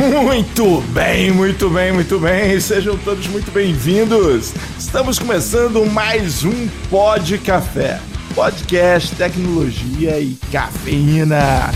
Muito bem, muito bem, muito bem. Sejam todos muito bem-vindos. Estamos começando mais um Pod Café. Podcast, tecnologia e cafeína.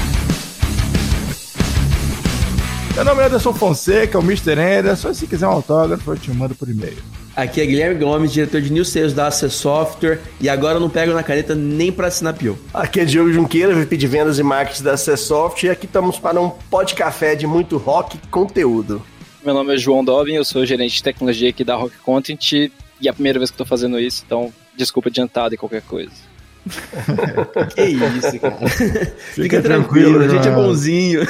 Meu nome é Anderson Fonseca, o Mr. Anderson. Se quiser um autógrafo, eu te mando por e-mail. Aqui é Guilherme Gomes, diretor de New Sales da AC Software, e agora eu não pego na caneta nem para assinar Pio. Aqui é Diogo Junqueira, VP de Vendas e Marketing da AC Software, e aqui estamos para um pod café de muito rock e conteúdo. Meu nome é João Dobin, eu sou gerente de tecnologia aqui da Rock Content, e é a primeira vez que estou fazendo isso, então desculpa adiantado e qualquer coisa. que isso, cara. Fica, Fica tranquilo, a gente é bonzinho.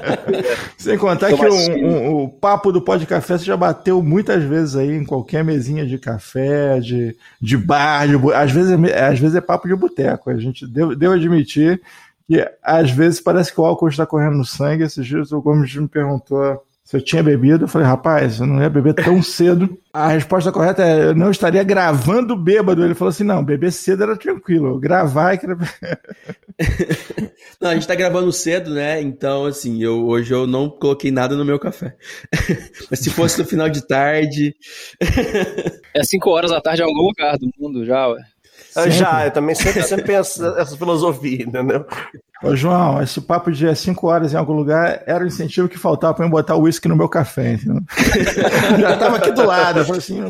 Sem contar que o, um, o papo do pó de café você já bateu muitas vezes aí em qualquer mesinha de café, de, de bar, de, às, vezes é, às vezes é papo de boteco. A gente deu, deu admitir que às vezes parece que o álcool está correndo no sangue. Esses dias o Gomes me perguntou se eu tinha bebido, eu falei, rapaz, eu não ia beber tão cedo. A resposta correta é, eu não estaria gravando bêbado. Ele falou assim, não, beber cedo era tranquilo, gravar é que era... não, a gente tá gravando cedo, né? Então, assim, eu, hoje eu não coloquei nada no meu café. Mas se fosse no final de tarde... é 5 horas da tarde em algum lugar do mundo já, ué. Sempre. Já, eu também sempre, sempre penso essa filosofia, entendeu? Ô, João, esse papo de 5 horas em algum lugar era o incentivo que faltava para eu botar o uísque no meu café, entendeu? Já tava aqui do lado, eu falei assim...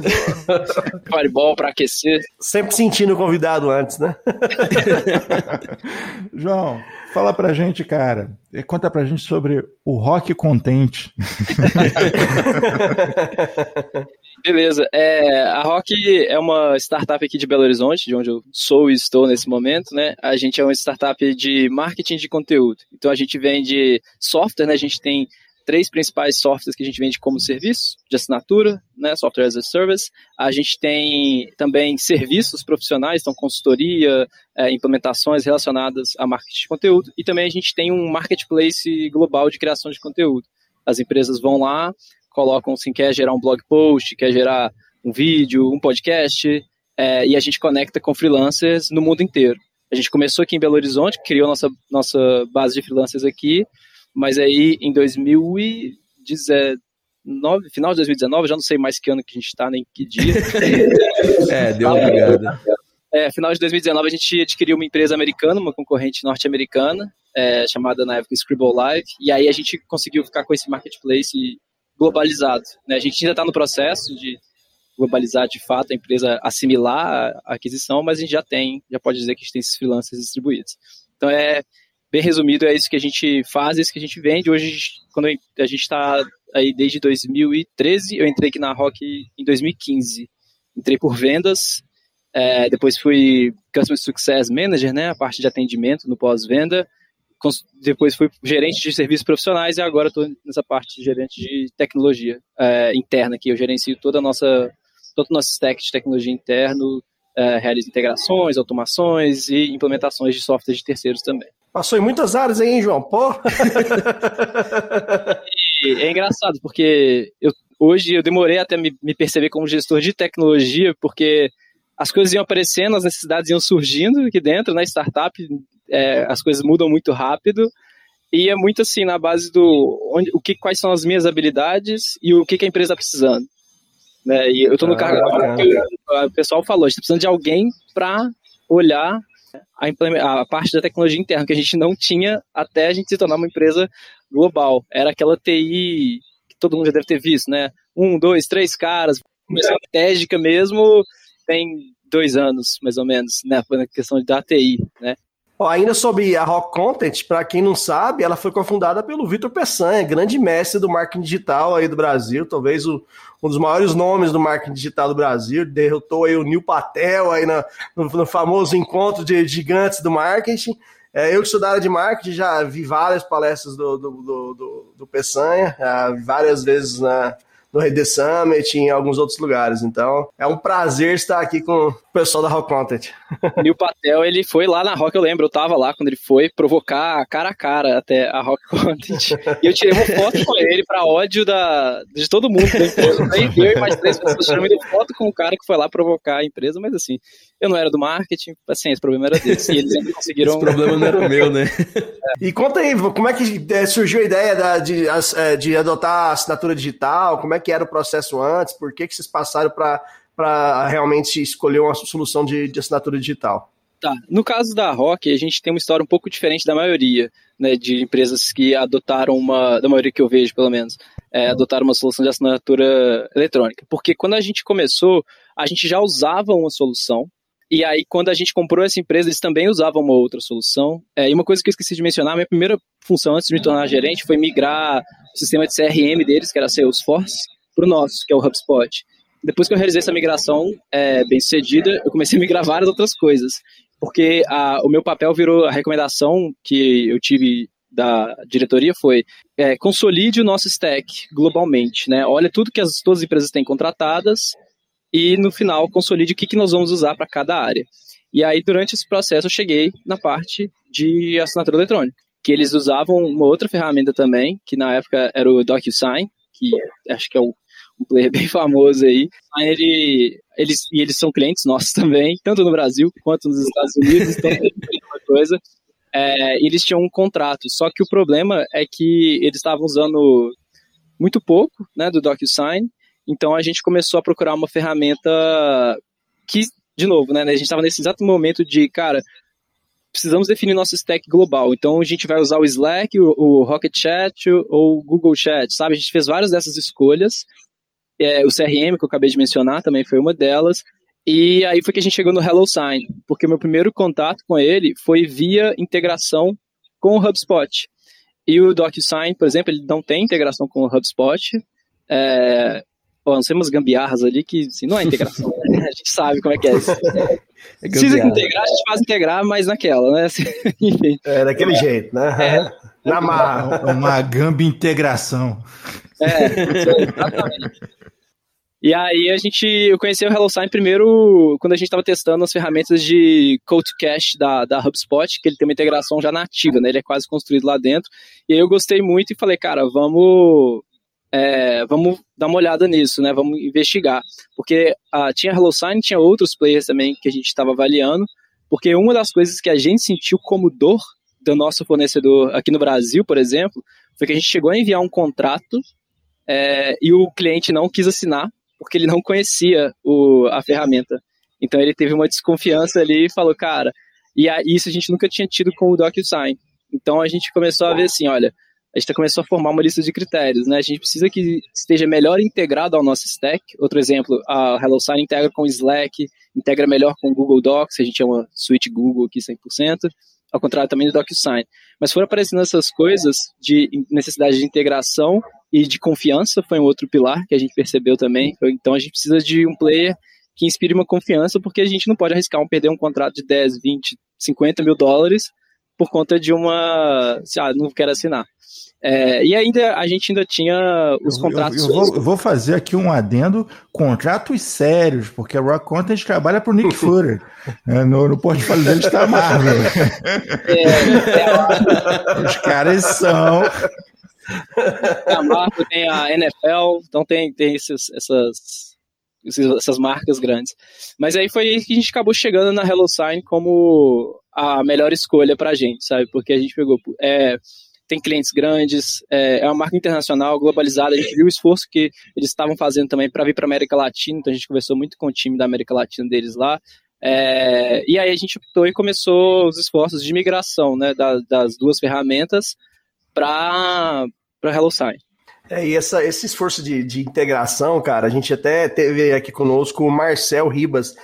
Fireball para aquecer. Sempre sentindo o convidado antes, né? João, fala pra gente, cara, conta pra gente sobre o Rock Content. Beleza. É, a Rock é uma startup aqui de Belo Horizonte, de onde eu sou e estou nesse momento, né? A gente é uma startup de marketing de conteúdo. Então a gente vende software, né? A gente tem três principais softwares que a gente vende como serviço de assinatura, né, software as a service. A gente tem também serviços profissionais, então consultoria, é, implementações relacionadas a marketing de conteúdo. E também a gente tem um marketplace global de criação de conteúdo. As empresas vão lá, colocam assim, quer gerar um blog post, quer gerar um vídeo, um podcast, é, e a gente conecta com freelancers no mundo inteiro. A gente começou aqui em Belo Horizonte, criou nossa, nossa base de freelancers aqui, mas aí em 2019, final de 2019, já não sei mais que ano que a gente está, nem que dia. é, deu uma ligada. É, final de 2019 a gente adquiriu uma empresa americana, uma concorrente norte-americana, é, chamada na época Scribble Live, e aí a gente conseguiu ficar com esse marketplace globalizado. Né? A gente ainda está no processo de globalizar de fato a empresa, assimilar a aquisição, mas a gente já tem, já pode dizer que a gente tem esses freelancers distribuídos. Então é bem resumido, é isso que a gente faz, é isso que a gente vende. Hoje, quando a gente está aí desde 2013, eu entrei aqui na Rock em 2015. Entrei por vendas, é, depois fui Customer Success Manager, né, a parte de atendimento no pós-venda, depois fui gerente de serviços profissionais e agora estou nessa parte de gerente de tecnologia é, interna, que eu gerencio toda a nossa, todo o nosso stack de tecnologia interno, é, realizo integrações, automações e implementações de software de terceiros também. Passou em muitas áreas aí, hein, João? Pô! é engraçado, porque eu, hoje eu demorei até me, me perceber como gestor de tecnologia, porque as coisas iam aparecendo, as necessidades iam surgindo aqui dentro, na né, startup, é, as coisas mudam muito rápido e é muito assim na base do onde, o que, quais são as minhas habilidades e o que, que a empresa está precisando. Né? E eu estou no ah, cargo que o pessoal falou, a gente está precisando de alguém para olhar a, a, parte da tecnologia interna que a gente não tinha até a gente se tornar uma empresa global. Era aquela TI que todo mundo já deve ter visto, né? Um, dois, três caras, começou estratégica mesmo, tem dois anos, mais ou menos, né? Na questão da TI, né? Ainda sobre a Rock Content, para quem não sabe, ela foi cofundada pelo Vitor Peçanha, grande mestre do marketing digital aí do Brasil, talvez o, um dos maiores nomes do marketing digital do Brasil, derrotou aí o Neil Patel aí na, no, no, famoso encontro de gigantes do marketing. É, eu que sou da área de marketing, já vi várias palestras do, do, do, do, do Peçanha, várias vezes na, no Rede Summit e em alguns outros lugares. Então, é um prazer estar aqui com, pessoal da Rock Content. Neil Patel, ele foi lá na Rock, eu lembro, eu tava lá quando ele foi provocar cara a cara até a Rock Content. E eu tirei uma foto com ele pra ódio da, de todo mundo da empresa. Aí eu e mais três pessoas tirando foto com o cara que foi lá provocar a empresa, mas assim, eu não era do marketing, assim, esse problema era deles. E eles sempre conseguiram. Esse problema não era meu, né? E conta aí, como é que é, surgiu a ideia da, de, é, de adotar a assinatura digital? Como é que era o processo antes? Por que, que vocês passaram para para realmente escolher uma solução de, de, assinatura digital. Tá. No caso da Rock, a gente tem uma história um pouco diferente da maioria né, de empresas que adotaram uma, da maioria que eu vejo pelo menos, é, adotaram uma solução de assinatura eletrônica. Porque quando a gente começou, a gente já usava uma solução, e aí, quando a gente comprou essa empresa, eles também usavam uma outra solução. É, e uma coisa que eu esqueci de mencionar, minha primeira função antes de me tornar gerente foi migrar o sistema de CRM deles, que era Salesforce, para o nosso, que é o HubSpot depois que eu realizei essa migração é, bem sucedida, eu comecei a migrar várias outras coisas. Porque a, o meu papel virou a recomendação que eu tive da diretoria foi é, consolide o nosso stack globalmente, né? Olha tudo que as, todas as empresas têm contratadas e no final consolide o que, que nós vamos usar para cada área. E aí, durante esse processo, eu cheguei na parte de assinatura eletrônica, que eles usavam uma outra ferramenta também, que na época era o DocuSign, que acho que é o um player bem famoso aí. ele, eles, e eles são clientes nossos também, tanto no Brasil quanto nos Estados Unidos, então uma coisa. É, eles tinham um contrato, só que o problema é que eles estavam usando muito pouco né, do DocuSign, então a gente começou a procurar uma ferramenta que, de novo, né, a gente estava nesse exato momento de, cara, precisamos definir nosso stack global. Então a gente vai usar o Slack, o, o Rocket Chat ou o Google Chat, sabe? A gente fez várias dessas escolhas é, o CRM, que eu acabei de mencionar, também foi uma delas. E aí foi que a gente chegou no HelloSign, porque o meu primeiro contato com ele foi via integração com o HubSpot. E o DocuSign, por exemplo, ele não tem integração com o HubSpot. É, bom, nós temos gambiarras ali que assim, não é integração, né? a gente sabe como é que é isso. É Precisa integrar, a gente faz integrar, mas naquela, né? Assim, enfim. É, daquele é. jeito, né? É. Na marra. Uma gambi integração. É, exatamente. E aí a gente, eu conheci o HelloSign primeiro quando a gente estava testando as ferramentas de Code Cache da, da HubSpot, que ele tem uma integração já nativa, né? Ele é quase construído lá dentro. E aí eu gostei muito e falei, cara, vamos é, vamos dar uma olhada nisso, né? Vamos investigar. Porque ah, tinha HelloSign, tinha outros players também que a gente estava avaliando, porque uma das coisas que a gente sentiu como dor do nosso fornecedor aqui no Brasil, por exemplo, foi que a gente chegou a enviar um contrato é, e o cliente não quis assinar porque ele não conhecia o, a ferramenta. Então ele teve uma desconfiança ali e falou, cara, e a, isso a gente nunca tinha tido com o DocuSign. Então a gente começou a ver assim, olha, a gente começou a formar uma lista de critérios, né? A gente precisa que esteja melhor integrado ao nosso stack. Outro exemplo, a HelloSign integra com Slack, integra melhor com o Google Docs, a gente chama suite Google aqui 100%, ao contrário também do DocuSign. Mas foram aparecendo essas coisas de necessidade de integração e de confiança foi um outro pilar que a gente percebeu também. Então a gente precisa de um player que inspire uma confiança, porque a gente não pode arriscar um perder um contrato de 10, 20, 50 mil dólares por conta de uma. Ah, não quero assinar. É, e ainda a gente ainda tinha os contratos. Eu, eu, eu, vou, eu, vou, fazer aqui um adendo: contratos sérios, porque a Rock Content trabalha para o Nick Fury. é, no, no portfólio dele está a Marvel. É, é, Os caras são a Marco tem a NFL, então tem, tem esses, essas, essas marcas grandes. Mas aí foi aí que a gente acabou chegando na HelloSign como a melhor escolha pra gente, sabe? Porque a gente pegou. É, tem clientes grandes, é, é, uma marca internacional, globalizada. A gente viu o esforço que eles estavam fazendo também para vir para América Latina, então a gente conversou muito com o time da América Latina deles lá. É, e aí a gente optou e começou os esforços de migração né, das, das duas ferramentas para HelloSign. É, e essa, esse esforço de, de integração, cara, a gente até teve aqui conosco o Marcel Ribas,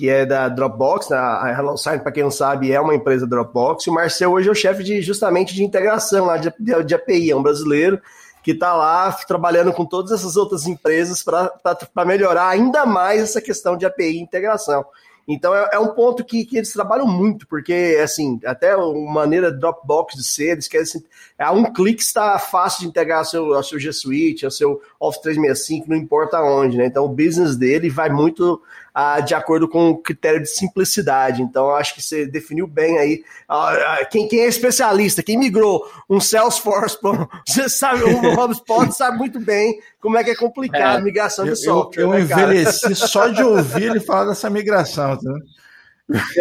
que é da Dropbox, né? a HelloSign, para quem não sabe, é uma empresa Dropbox, o Marcel hoje é o chefe de, justamente de integração lá de, de, API, é um brasileiro que está lá trabalhando com todas essas outras empresas para melhorar ainda mais essa questão de API e integração. Então é, é um ponto que, que, eles trabalham muito, porque assim, até a maneira Dropbox de ser, eles querem assim, a um clique está fácil de integrar seu, seu G Suite, ao seu Office 365, não importa onde, né? Então o business dele vai muito ah, de acordo com o critério de simplicidade. Então, acho que você definiu bem aí. Ah, quem, quem é especialista, quem migrou um Salesforce, você sabe, um HubSpot sabe muito bem como é que é complicado é, a migração de software. Eu, eu né, envelheci só de ouvir ele falar dessa migração. Tá?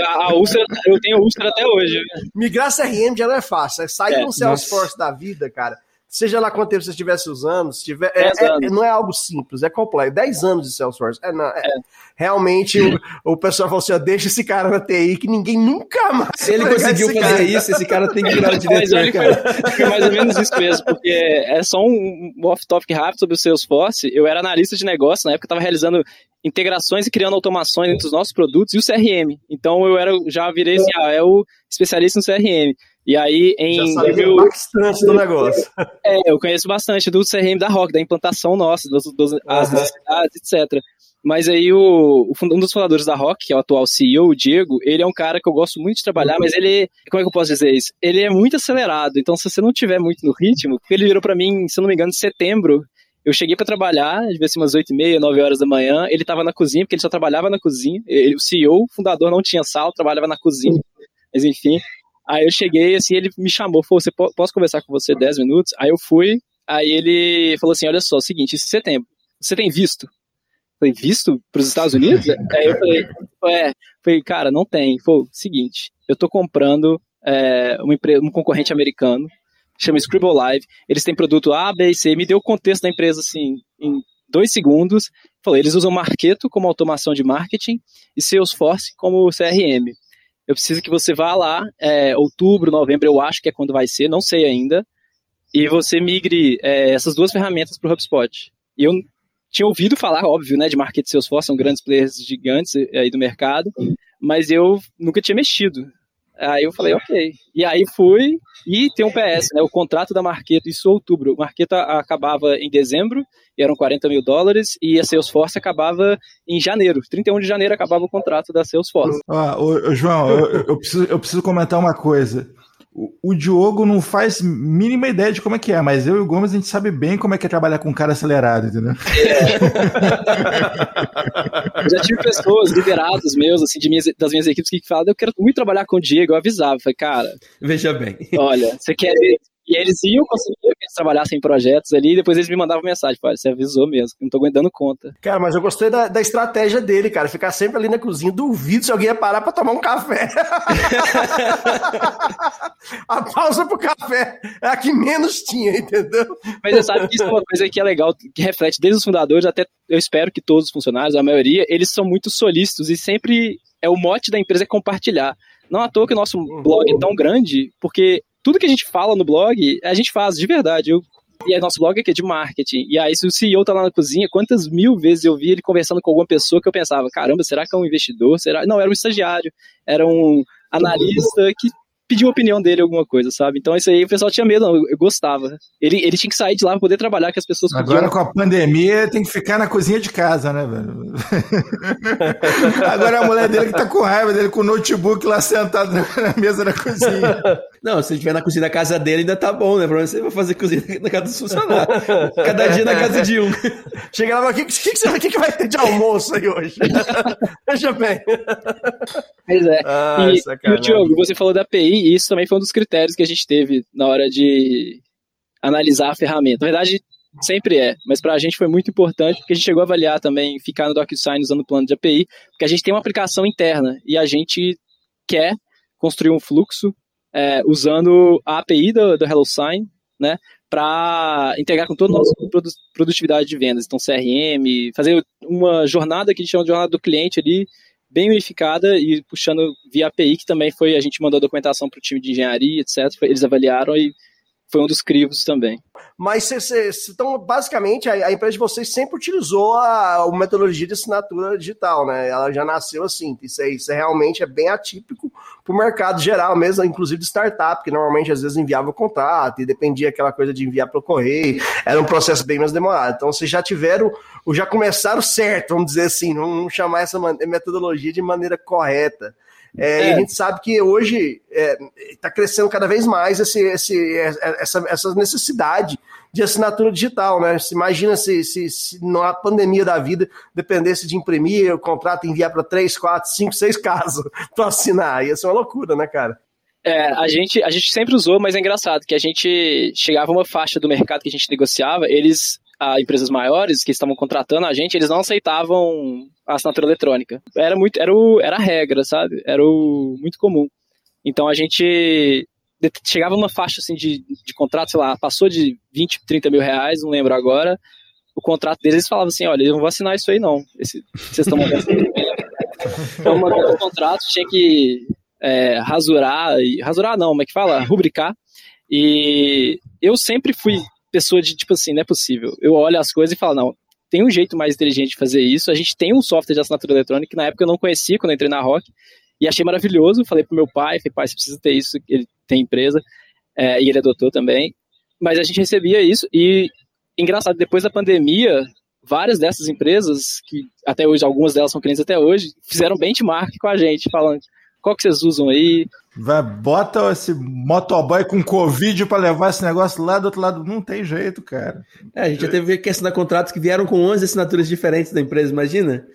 A úlcera, eu tenho úlcera até hoje. Migrar CRM já não é fácil. Sai é, um Salesforce nossa. da vida, cara seja lá quanto tempo você estivesse usando, se tiver, é, é, não é algo simples, é complexo. 10 anos de Salesforce. É, não, é, é. Realmente o, o, pessoal falou assim: ó, deixa esse cara na TI que ninguém nunca mais. Se ele conseguiu fazer cara. isso, esse cara tem que virar o diretor. Foi, foi, mais ou menos isso mesmo, porque é só um, off-topic rápido sobre o Salesforce. Eu era analista de negócio, na época eu estava realizando integrações e criando automações entre os nossos produtos e o CRM. Então eu era, já virei assim, ah, é o especialista no CRM. E aí, em. Já sabia bastante do negócio. É, eu conheço bastante do CRM da Rock, da implantação nossa, das, das uhum. as necessidades, etc. Mas aí o, um dos fundadores da Rock, que é o atual CEO, o Diego, ele é um cara que eu gosto muito de trabalhar, mas ele, como é que eu posso dizer isso? Ele é muito acelerado, então se você não tiver muito no ritmo, ele virou para mim, se eu não me engano, em setembro, eu cheguei para trabalhar, devia ser umas 8 e meia, 9 horas da manhã, ele tava na cozinha, porque ele só trabalhava na cozinha, ele, o CEO, o fundador, não tinha sala, trabalhava na cozinha, mas enfim, Aí eu cheguei, assim, ele me chamou, falou, você posso conversar com você 10 minutos? Aí eu fui, aí ele falou assim, olha só, é o seguinte, esse setembro, você tem visto? Eu falei, visto para os Estados Unidos? aí eu falei, é, falei, cara, não tem. Foi seguinte, eu tô comprando é, uma empresa, um concorrente americano, chama Scribble Live, eles têm produto A, B e C, me deu o contexto da empresa, assim, em dois segundos, falei, eles usam Marketo como automação de marketing e Salesforce como CRM eu preciso que você vá lá, é, outubro, novembro, eu acho que é quando vai ser, não sei ainda, e você migre é, essas duas ferramentas para o HubSpot. E eu tinha ouvido falar, óbvio, né, de Market Salesforce, são grandes players gigantes aí do mercado, mas eu nunca tinha mexido. Aí eu falei, ok. E aí fui, e tem um PS, né? O contrato da Marqueta, isso em outubro. Marqueta acabava em dezembro, e eram 40 mil dólares, e a Salesforce acabava em janeiro. 31 de janeiro acabava o contrato da Salesforce. Ah, ô, ô, João, eu, eu, preciso, eu preciso comentar uma coisa. O, Diogo não faz mínima ideia de como é que é, mas eu e o Gomes a gente sabe bem como é que é trabalhar com um cara acelerado, entendeu? É. Já tive pessoas, liderados meus, assim, de minhas, das minhas equipes que falavam, eu quero muito trabalhar com o Diego, eu avisava, falei, cara... Veja bem. Olha, você quer e eles iam conseguir que eles trabalhassem em projetos ali, e depois eles me mandavam mensagem, falei, você avisou mesmo, não tô aguentando conta. Cara, mas eu gostei da, da estratégia dele, cara, ficar sempre ali na cozinha, duvido se alguém ia parar pra tomar um café. a pausa pro café é a que menos tinha, entendeu? Mas você sabe que isso é uma coisa que é legal, que reflete desde os fundadores, até eu espero que todos os funcionários, a maioria, eles são muito solícitos e sempre é o mote da empresa é compartilhar. Não à toa que o nosso blog é tão grande, porque tudo que a gente fala no blog, a gente faz de verdade. Eu, e nosso blog aqui é de marketing. E aí, se o CEO tá lá na cozinha, quantas mil vezes eu vi ele conversando com alguma pessoa que eu pensava, caramba, será que é um investidor? Será? Não, era um estagiário, era um analista que pediu a opinião dele alguma coisa, sabe? Então isso aí o pessoal tinha medo, não, eu gostava. Ele, ele tinha que sair de lá para poder trabalhar, que as pessoas Agora com a pandemia tem que ficar na cozinha de casa, né, velho? Agora a mulher dele que tá com raiva dele com o notebook lá sentado na mesa da cozinha. Não, se ele estiver na cozinha da casa dele ainda tá bom, né? Pra você vai fazer cozinha na casa dos funcionários. Cada dia na casa de um. Chega lá, o que, que, que, que, que vai ter de almoço aí hoje? Veja bem. Pois é. Ah, e, e o Diogo, você falou da API, isso também foi um dos critérios que a gente teve na hora de analisar a ferramenta. Na verdade, sempre é, mas para a gente foi muito importante porque a gente chegou a avaliar também ficar no DocuSign usando o plano de API, porque a gente tem uma aplicação interna e a gente quer construir um fluxo é, usando a API do, do HelloSign, né, para integrar com toda a nossa produtividade de vendas. Então, CRM, fazer uma jornada que a gente chama de jornada do cliente ali, bem unificada e puxando via API, que também foi, a gente mandou a documentação para o time de engenharia, etc. Eles avaliaram e foi um dos crivos também. Mas cê, cê, então, basicamente, a, a, empresa de vocês sempre utilizou a, a, metodologia de assinatura digital, né? Ela já nasceu assim. Isso, é, isso realmente é bem atípico para o mercado geral, mesmo, inclusive de startup, que normalmente às vezes enviava o contrato e dependia aquela coisa de enviar para o correio. Era um processo bem mais demorado. Então, vocês já tiveram, já começaram certo, vamos dizer assim, vamos chamar essa metodologia de maneira correta. É, é. E a gente sabe que hoje está é, crescendo cada vez mais esse, esse, essa, essa necessidade de assinatura digital, né? Se imagina se, se, se na pandemia da vida dependesse de imprimir o contrato e enviar para três, quatro, cinco, seis casas para assinar. Ia ser uma loucura, né, cara? É, a gente, a gente sempre usou, mas é engraçado que a gente chegava a uma faixa do mercado que a gente negociava, eles, a empresas maiores que estavam contratando a gente, eles não aceitavam a assinatura eletrônica. Era muito, era, o, era a regra, sabe? Era o muito comum. Então a gente chegava uma faixa assim de, de contrato, sei lá, passou de 20, 30 mil reais, não lembro agora. O contrato deles falava assim: olha, eu não vou assinar isso aí, não. Esse, vocês estão mandando Então, mandando o contrato, tinha que é, rasurar, e, rasurar não, como é que fala? Rubricar. E eu sempre fui pessoa de tipo assim, não é possível. Eu olho as coisas e falo, não, tem um jeito mais inteligente de fazer isso. A gente tem um software de assinatura eletrônica que na época eu não conhecia quando entrei na Rock e achei maravilhoso. Falei pro meu pai, falei, pai, você precisa ter isso. Ele tem empresa é, e ele doutor também. Mas a gente recebia isso e engraçado, depois da pandemia, várias dessas empresas, que até hoje, algumas delas são clientes até hoje, fizeram benchmark com a gente, falando qual que vocês usam aí? Vai, bota esse motoboy com Covid para levar esse negócio lá do outro lado. Não tem jeito, cara. É, a gente já teve que assinar contratos que vieram com 11 assinaturas diferentes da empresa, imagina?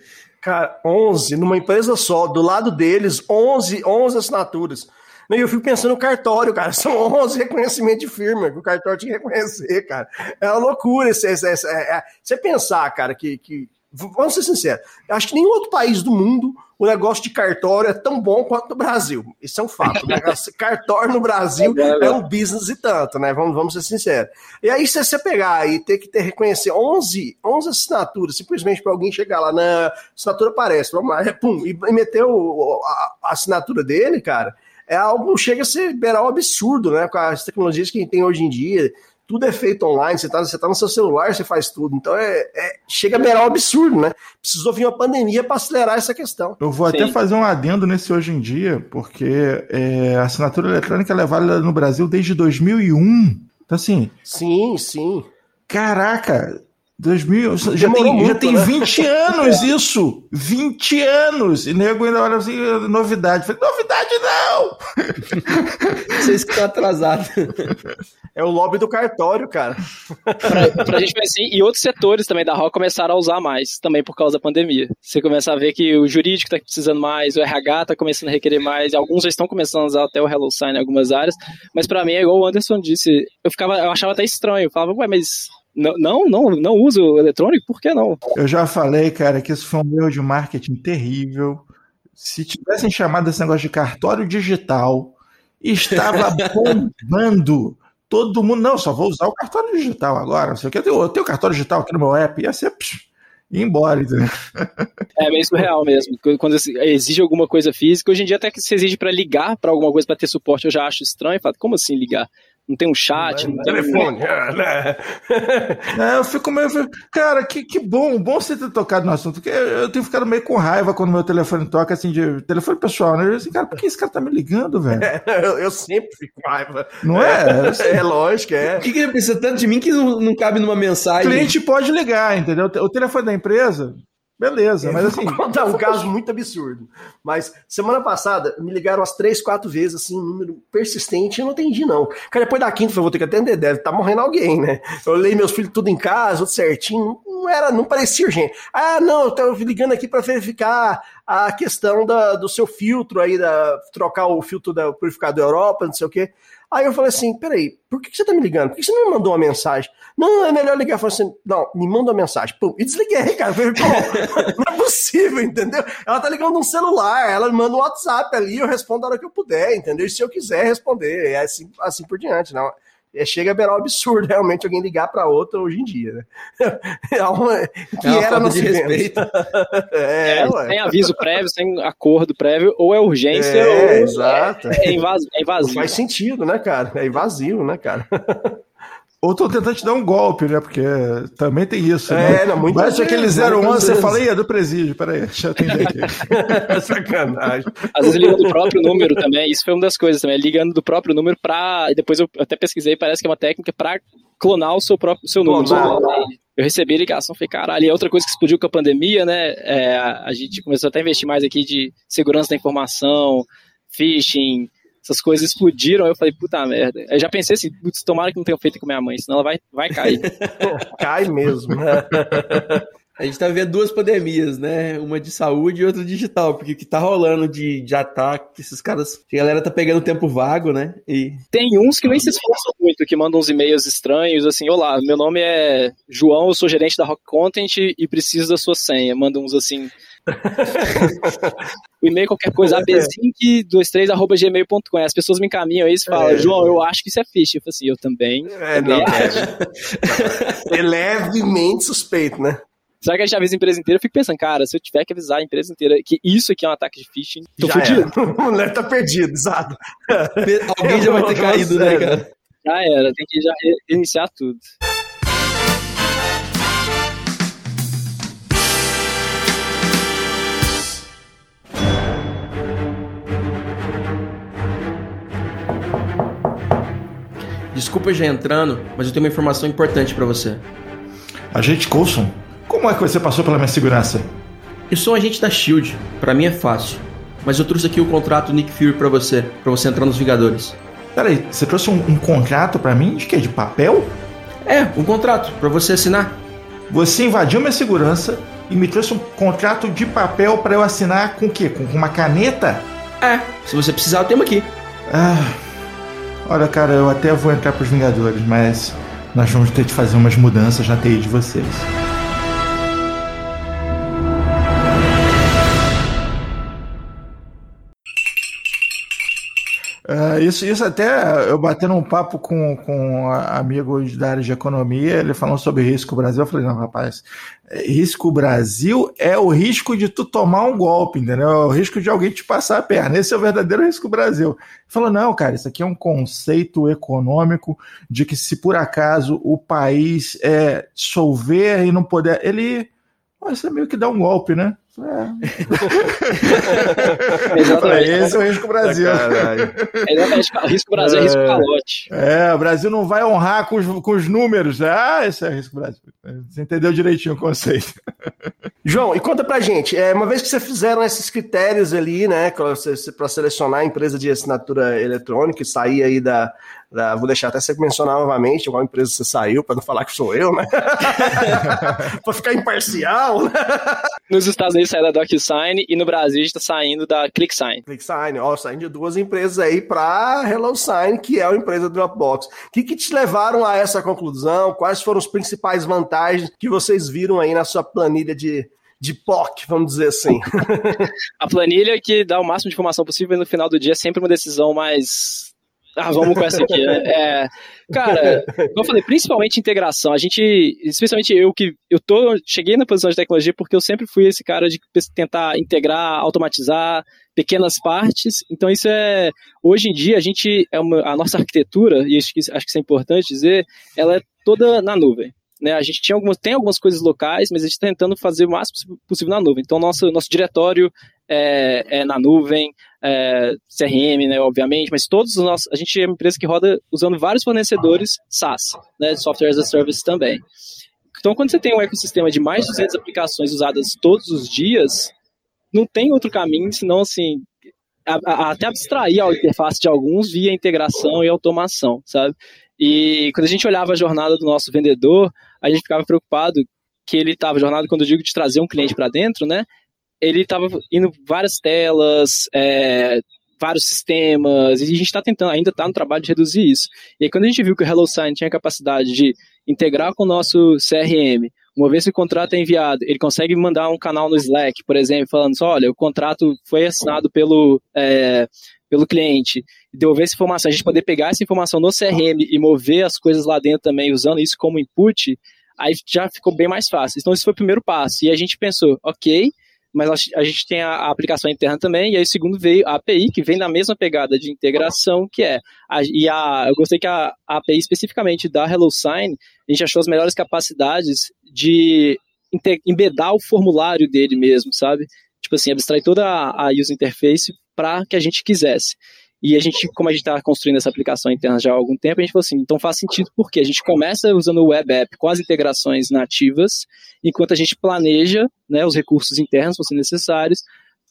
Cara, 11 numa empresa só, do lado deles, 11, 11 assinaturas. E eu fico pensando no cartório, cara. São 11 reconhecimentos de firma que o cartório tinha que reconhecer, cara. É uma loucura. Esse, esse, esse, é, é, você pensar, cara, que, que. Vamos ser sinceros. Acho que nenhum outro país do mundo o negócio de cartório é tão bom quanto no Brasil. Isso é um fato. Negócio cartório no Brasil é um business e tanto, né? Vamos, vamos ser sinceros. E aí, se você pegar e ter que ter, reconhecer 11, 11 assinaturas, simplesmente para alguém chegar lá na assinatura aparece, vamos lá, pum, e, e meter o, a, a assinatura dele, cara, é algo chega a ser beral absurdo, né? Com as tecnologias que a gente tem hoje em dia, tudo é feito online, você está você tá no seu celular, você faz tudo. Então é, é chega a beirar um absurdo, né? Precisou vir uma pandemia para acelerar essa questão. Eu vou Sim. até fazer um adendo nesse hoje em dia, porque é, a assinatura eletrônica é válida no Brasil desde 2001. Então, assim. Sim, sim. Caraca, 2000, já tem, muito, já tem né? 20 anos isso! 20 anos! E nego ainda olha assim, novidade. Falei, novidade não! Vocês que estão atrasados. É o lobby do cartório, cara. pra, pra gente ver assim, e outros setores também da ROC começaram a usar mais, também por causa da pandemia. Você começa a ver que o jurídico está precisando mais, o RH está começando a requerer mais, alguns já estão começando a usar até o Hello Sign em algumas áreas, mas para mim é igual o Anderson disse, eu ficava, eu achava até estranho, eu falava, ué, mas não, não, não, não uso eletrônico, por que não? Eu já falei, cara, que isso foi um erro de marketing terrível. Se tivessem chamado esse negócio de cartório digital, estava bombando. Todo mundo, não, só vou usar o cartório digital agora. Não sei o que. Eu tenho, eu tenho cartório digital aqui no meu app. Ia ser. Psh, ir embora, entendeu? É meio surreal mesmo. Quando exige alguma coisa física, hoje em dia até que se exige para ligar para alguma coisa para ter suporte, eu já acho estranho. Falo, como assim ligar? Não tem um chat, não, não tem telefone. Um... né? é, eu fico meio. Cara, que, que bom, bom você ter tocado no assunto, porque eu tenho ficado meio com raiva quando meu telefone toca, assim, de telefone pessoal, né? Eu assim, cara, por que esse cara tá me ligando, velho? É, eu, eu, sempre fico com raiva. Não é? É, é lógico, é. Por que, que ele precisa tanto de mim que não, não cabe numa mensagem? O cliente pode ligar, entendeu? O telefone da empresa, Beleza, mas assim. Vou contar um caso muito absurdo. Mas semana passada me ligaram umas três, quatro vezes, assim, um número persistente, eu não entendi, não. Cara, depois da quinta, eu vou ter que atender, deve estar tá morrendo alguém, né? Eu olhei meus filhos tudo em casa, tudo certinho, não era, não parecia urgente. Ah, não, eu tô ligando aqui para verificar a questão da, do seu filtro aí, da, trocar o filtro da purificador Europa, não sei o quê. Aí eu falei assim: peraí, por que você tá me ligando? Por que você não me mandou uma mensagem? Não, é melhor ligar. Eu falei assim: não, me manda uma mensagem. Pum, e desliguei, cara. falei, não é possível, entendeu? Ela tá ligando um celular, ela me manda um WhatsApp ali, eu respondo a hora que eu puder, entendeu? E se eu quiser responder, é assim, assim por diante, não é, chega a beirar um absurdo realmente alguém ligar para outra hoje em dia, né? É uma, que é era no de respeito. é, é, sem aviso prévio, sem acordo prévio, ou é urgência é, ou exato. é, é, invasivo. É invasivo. Não faz sentido, né, cara? É invasivo, né, cara? Ou tô tentando te dar um golpe, né? Porque também tem isso. É, né? não, muito Bate aquele 011, você fala, é do presídio, peraí, deixa eu atender aqui. Sacanagem. Às vezes ligando do próprio número também, isso foi uma das coisas também, ligando do próprio número pra. Depois eu até pesquisei, parece que é uma técnica pra clonar o seu próprio seu número. Eu recebi ligação, falei, caralho, e é outra coisa que explodiu com a pandemia, né? É, a gente começou até a investir mais aqui de segurança da informação, phishing, essas coisas explodiram, eu falei, puta merda. Eu já pensei assim, putz, tomara que não tenha feito com minha mãe, senão ela vai, vai cair. Cai mesmo. né? A gente tá vendo duas pandemias, né? Uma de saúde e outra digital, porque o que tá rolando de, de ataque, esses caras. A galera tá pegando tempo vago, né? E. Tem uns que nem se esforçam muito, que mandam uns e-mails estranhos, assim, olá, meu nome é João, eu sou gerente da Rock Content e preciso da sua senha. Mandam uns assim. O e-mail qualquer coisa, abzinc23.gmail.com. As pessoas me encaminham isso e falam, É. João, eu acho que isso é phishing. Eu falo assim, eu também. É, também não, é. é levemente suspeito, né? Será que a gente avisa a empresa inteira? Eu fico pensando, cara, se eu tiver que avisar a empresa inteira que isso aqui é um ataque de phishing, tô Já fudido. era. O moleque tá perdido, exato. Alguém já vai ter caído, né, cara? Já era, tem que já reiniciar tudo. Desculpa já entrando, mas eu tenho uma informação importante pra você. Agente Coulson, como é que você passou pela minha segurança? Eu sou um agente da Shield, pra mim é fácil. Mas eu trouxe aqui o contrato Nick Fury pra você, pra você entrar nos Vingadores. Peraí, você trouxe um, um contrato pra mim? De quê? De papel? É, um contrato pra você assinar. Você invadiu minha segurança e me trouxe um contrato de papel pra eu assinar com o quê? Com com uma caneta? É, se você precisar, eu tenho aqui. Ah, olha, cara, eu até vou entrar pros Vingadores, mas nós vamos ter de fazer umas mudanças na TI de vocês. Ah, isso, isso até eu batendo um papo com, com amigos da área de economia, ele falando sobre risco Brasil, eu falei, não, rapaz, risco Brasil é o risco de tu tomar um golpe, entendeu? É o risco de alguém te passar a perna. Esse é o verdadeiro risco Brasil. Ele falou, não, cara, isso aqui é um conceito econômico de que se por acaso o país é, solver e não puder. Ele. "Pô, Isso é meio que dá um golpe, né? É. Exatamente. Esse é o risco Brasil. Exatamente. Risco Brasil é risco calote. É, o Brasil não vai honrar com os, com os números. né? Ah, esse é risco Brasil. Você entendeu direitinho o conceito. João, e conta pra gente, é, uma vez que vocês fizeram esses critérios ali, né, para selecionar a empresa de assinatura eletrônica e sair aí da, da- Vou deixar até você mencionar novamente qual empresa você saiu, para não falar que sou eu, né? para ficar imparcial, né? Nos Estados Unidos sai da DocuSign e no Brasil a gente tá saindo da ClickSign. ClickSign, ó, saindo de duas empresas aí para HelloSign, que é a empresa do Dropbox. O que, que te levaram a essa conclusão? Quais foram as principais vantagens que vocês viram aí na sua planilha de, de POC, vamos dizer assim? A planilha que dá o máximo de informação possível e no final do dia é sempre uma decisão mais. Ah, vamos com essa aqui. né? É, cara, como eu falei, principalmente integração. A gente, especialmente eu que eu tô, cheguei na posição de tecnologia porque eu sempre fui esse cara de tentar integrar, automatizar pequenas partes. Então isso é, hoje em dia a gente é uma, a nossa arquitetura e acho que, acho que isso é importante dizer, ela é toda na nuvem. Né, a gente tinha algumas, tem algumas coisas locais, mas a gente está tentando fazer o máximo possível na nuvem. Então, nosso, nosso diretório é, é na nuvem, é, CRM, né, obviamente, mas todos os nossos. A gente é uma empresa que roda usando vários fornecedores SaaS, né, Software as a Service também. Então, quando você tem um ecossistema de mais de 200 aplicações usadas todos os dias, não tem outro caminho senão, assim, a, a, até abstrair a interface de alguns via integração e automação, sabe? E quando a gente olhava a jornada do nosso vendedor, a gente ficava preocupado que ele estava, jornada, quando eu digo de trazer um cliente para dentro, né? Ele estava indo várias telas, é, vários sistemas, e a gente está tentando, ainda está no trabalho de reduzir isso. E aí, quando a gente viu que o HelloSign tinha a capacidade de integrar com o nosso CRM, uma vez que o contrato é enviado, ele consegue mandar um canal no Slack, por exemplo, falando só, olha, o contrato foi assinado pelo, é, pelo cliente, e devolver essa informação, a gente poder pegar essa informação no CRM e mover as coisas lá dentro também, usando isso como input, aí já ficou bem mais fácil. Então, esse foi o primeiro passo. E a gente pensou, ok, mas a gente tem a aplicação interna também, e aí o segundo veio a API, que vem na mesma pegada de integração, que é, a, e a, eu gostei que a, a API especificamente da HelloSign, a gente achou as melhores capacidades de embedar o formulário dele mesmo, sabe? Tipo assim, abstrair toda a, a user interface para que a gente quisesse. E a gente, como a gente está construindo essa aplicação interna já há algum tempo, a gente falou assim, então faz sentido porque a gente começa usando o web app com as integrações nativas, enquanto a gente planeja né, os recursos internos, se necessários,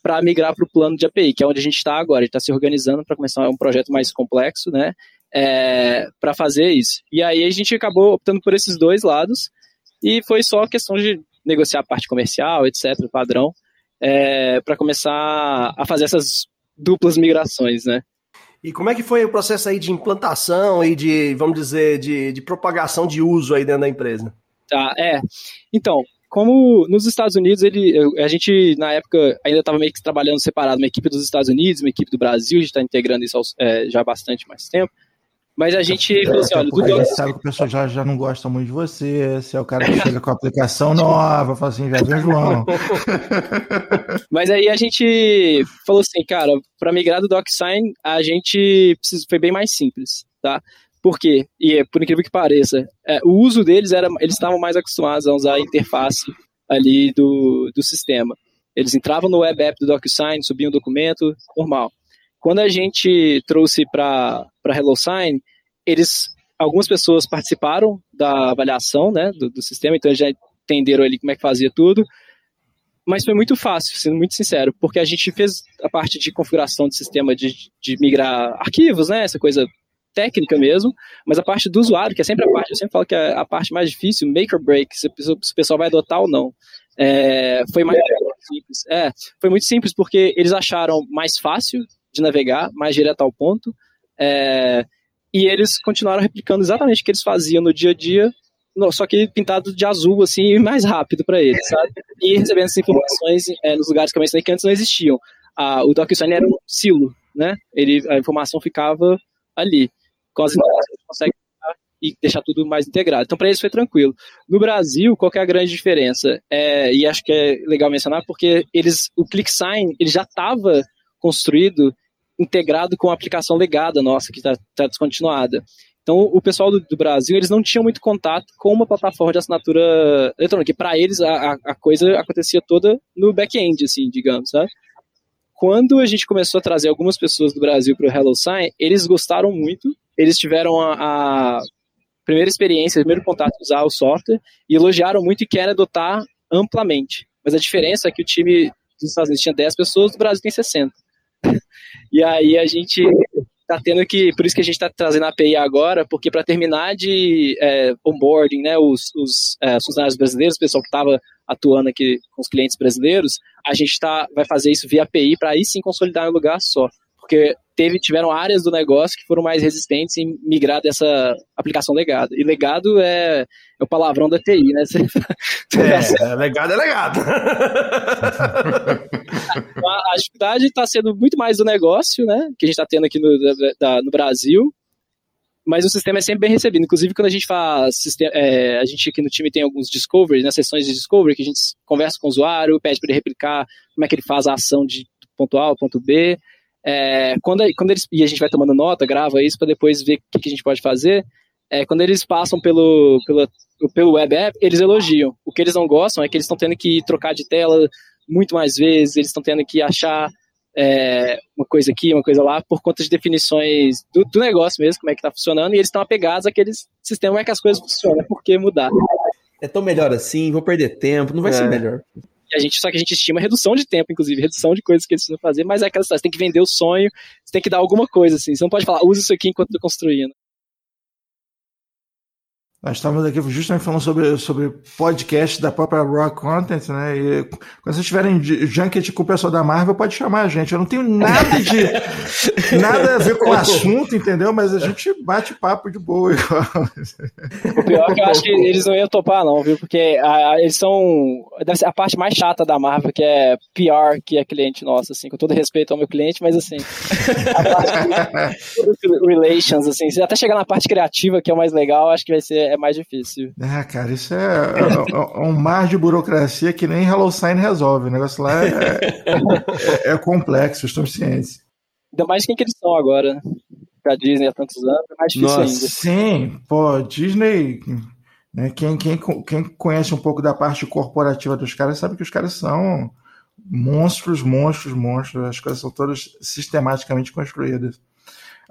para migrar para o plano de API, que é onde a gente está agora. A gente está se organizando para começar um projeto mais complexo, né? É, para fazer isso. E aí a gente acabou optando por esses dois lados e foi só questão de negociar a parte comercial, etc., padrão, é, para começar a fazer essas duplas migrações, né? E como é que foi o processo aí de implantação e de, vamos dizer, de, de propagação de uso aí dentro da empresa? Tá, é. Então, como nos Estados Unidos, ele, a gente, na época, ainda estava meio que trabalhando separado, uma equipe dos Estados Unidos, uma equipe do Brasil, a gente está integrando isso é, já há bastante mais tempo. Mas a gente é, falou assim, olha, do a gente sabe que o pessoal já, já não gosta muito de você, você é o cara que chega com a aplicação nova, fala assim, vem João. Mas aí a gente falou assim, cara, para migrar do DocSign, a gente precisou, foi bem mais simples, tá? Por quê? E é, por incrível que pareça, é, o uso deles era, eles estavam mais acostumados a usar a interface ali do, do sistema. Eles entravam no web app do DocuSign, subiam o documento, normal. Quando a gente trouxe para HelloSign, eles, algumas pessoas participaram da avaliação né, do, do sistema, então eles já entenderam ali como é que fazia tudo, mas foi muito fácil, sendo muito sincero, porque a gente fez a parte de configuração do sistema de, de migrar arquivos, né, essa coisa técnica mesmo, mas a parte do usuário, que é sempre a parte, eu sempre falo que é a parte mais difícil, make or break, se, se o pessoal vai adotar ou não. É, foi mais simples. É, foi muito simples porque eles acharam mais fácil de navegar, mais direto ao ponto, é, e eles continuaram replicando exatamente o que eles faziam no dia a dia, só que pintado de azul, assim, mais rápido para eles, sabe? E recebendo essas informações é, nos lugares que eu mencionei que antes não existiam. Ah, o DocuSign era um silo, né? Ele, a informação ficava ali com as informações consegue e deixar tudo mais integrado. Então, para eles foi tranquilo. No Brasil, qual é a grande diferença? É, e acho que é legal mencionar, porque eles, o ClickSign ele já estava construído integrado com a aplicação legada nossa, que está tá descontinuada. Então, o pessoal do, do, Brasil, eles não tinham muito contato com uma plataforma de assinatura eletrônica, para eles a, a, coisa acontecia toda no back-end, assim, digamos, sabe? Quando a gente começou a trazer algumas pessoas do Brasil para o HelloSign, eles gostaram muito, eles tiveram a, a primeira experiência, o primeiro contato usar o software e elogiaram muito e querem adotar amplamente. Mas a diferença é que o time dos Estados Unidos tinha 10 pessoas, do Brasil tem 60. E aí a gente está tendo que, por isso que a gente está trazendo a API agora, porque para terminar de é, onboarding, né, os, os é, funcionários brasileiros, o pessoal que estava atuando aqui com os clientes brasileiros, a gente tá, vai fazer isso via API para aí sim consolidar em um lugar só. Porque teve, tiveram áreas do negócio que foram mais resistentes em migrar dessa aplicação legado. E legado é, é o palavrão da TI, né? Você, é, legado é legado. a, a dificuldade está sendo muito mais do negócio, né? Que a gente está tendo aqui no, da, no Brasil. Mas o sistema é sempre bem recebido. Inclusive, quando a gente faz. É, a gente aqui no time tem alguns discovery, né, sessões de discovery, que a gente conversa com o usuário, pede para ele replicar como é que ele faz a ação de ponto A ao ponto B. É, quando, quando eles, e a gente vai tomando nota, grava isso para depois ver o que, que, a gente pode fazer. É, quando eles passam pelo, pelo, pelo web app, eles elogiam. O que eles não gostam é que eles estão tendo que trocar de tela muito mais vezes, eles estão tendo que achar é, uma coisa aqui, uma coisa lá, por conta de definições do, do negócio mesmo, como é que está funcionando, e eles estão apegados àqueles sistemas, como é que as coisas funcionam, por que mudar? É tão melhor assim, vou perder tempo, não vai é. ser melhor a gente, só que a gente estima redução de tempo, inclusive, redução de coisas que eles precisam fazer, mas é aquela história, você tem que vender o sonho, você tem que dar alguma coisa, assim, você não pode falar, use isso aqui enquanto tô construindo. Nós estávamos aqui justamente falando sobre, sobre podcast da própria Rock Content, né? E quando vocês tiverem junket com o pessoal da Marvel, pode chamar a gente. Eu não tenho nada de nada a ver com o assunto, entendeu? Mas a gente bate papo de boa igual. O pior é que eu acho que eles não iam topar, não, viu? Porque a, eles são. Deve ser a parte mais chata da Marvel, que é PR, que é cliente nosso, assim, com todo respeito ao meu cliente, mas assim. A parte de relations, assim, até chegar na parte criativa, que é o mais legal, acho que vai ser é mais difícil. É, cara, isso é, é, é um mar de burocracia que nem HelloSign resolve. O negócio lá é, é, é complexo, estou cientes. Ainda mais quem que eles são agora, né? Pra Disney há tantos anos, é mais difícil Nossa, ainda. Sim, pô, Disney. Né, quem, quem, quem conhece um pouco da parte corporativa dos caras sabe que os caras são monstros, monstros, monstros. As coisas são todas sistematicamente construídas.